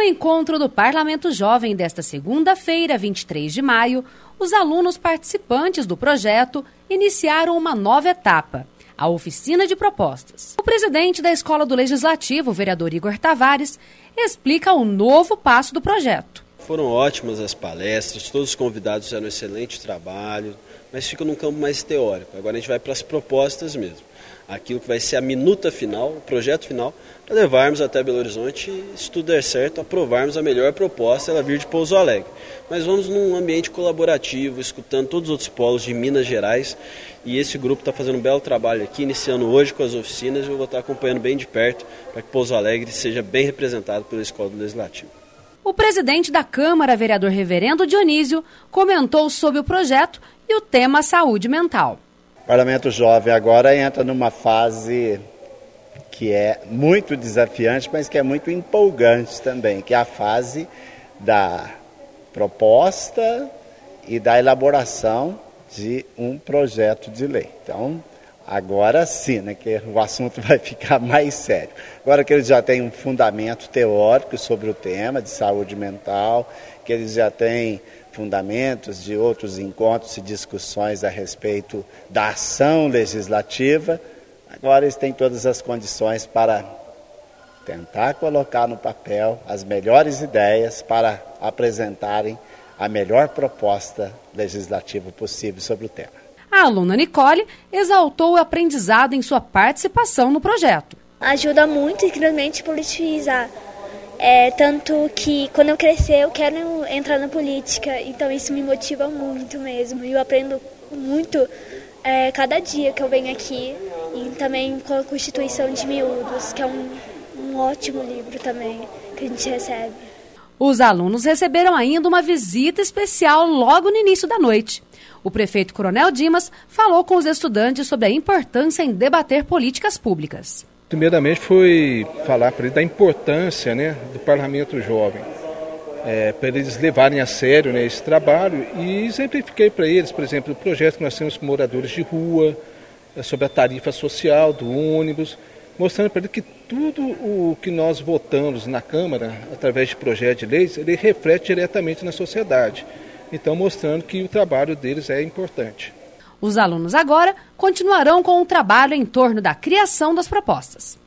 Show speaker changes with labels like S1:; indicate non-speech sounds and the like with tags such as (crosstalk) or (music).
S1: No encontro do Parlamento Jovem desta segunda-feira, 23 de maio, os alunos participantes do projeto iniciaram uma nova etapa, a oficina de propostas. O presidente da Escola do Legislativo, vereador Igor Tavares, explica o novo passo do projeto.
S2: Foram ótimas as palestras, todos os convidados fizeram um excelente trabalho, mas fica num campo mais teórico. Agora a gente vai para as propostas mesmo. Aquilo que vai ser a minuta final, o projeto final, para levarmos até Belo Horizonte e, se tudo der certo, aprovarmos a melhor proposta, ela vir de Pouso Alegre. Mas vamos num ambiente colaborativo, escutando todos os outros polos de Minas Gerais. E esse grupo está fazendo um belo trabalho aqui, iniciando hoje com as oficinas, eu vou estar acompanhando bem de perto para que Pouso Alegre seja bem representado pela Escola do Legislativo.
S1: O presidente da Câmara, vereador Reverendo Dionísio, comentou sobre o projeto e o tema saúde mental.
S3: O Parlamento Jovem agora entra numa fase que é muito desafiante, mas que é muito empolgante também, que é a fase da proposta e da elaboração de um projeto de lei. Então, agora sim, né, que o assunto (laughs) vai ficar mais sério. Agora que eles já têm um fundamento teórico sobre o tema de saúde mental, que eles já têm fundamentos de outros encontros e discussões a respeito da ação legislativa. Agora eles têm todas as condições para tentar colocar no papel as melhores ideias para apresentarem a melhor proposta legislativa possível sobre o tema.
S1: A aluna Nicole exaltou o aprendizado em sua participação no projeto.
S4: Ajuda muito, incrivelmente, politizar é, tanto que quando eu crescer eu quero entrar na política, então isso me motiva muito mesmo. E eu aprendo muito é, cada dia que eu venho aqui e também com a Constituição de Miúdos, que é um, um ótimo livro também que a gente recebe.
S1: Os alunos receberam ainda uma visita especial logo no início da noite. O prefeito Coronel Dimas falou com os estudantes sobre a importância em debater políticas públicas.
S5: Primeiramente foi falar para eles da importância né, do parlamento jovem, é, para eles levarem a sério né, esse trabalho e exemplifiquei para eles, por exemplo, o projeto que nós temos com moradores de rua, é, sobre a tarifa social do ônibus, mostrando para eles que tudo o que nós votamos na Câmara, através de projetos de leis, ele reflete diretamente na sociedade. Então, mostrando que o trabalho deles é importante.
S1: Os alunos agora continuarão com o trabalho em torno da criação das propostas.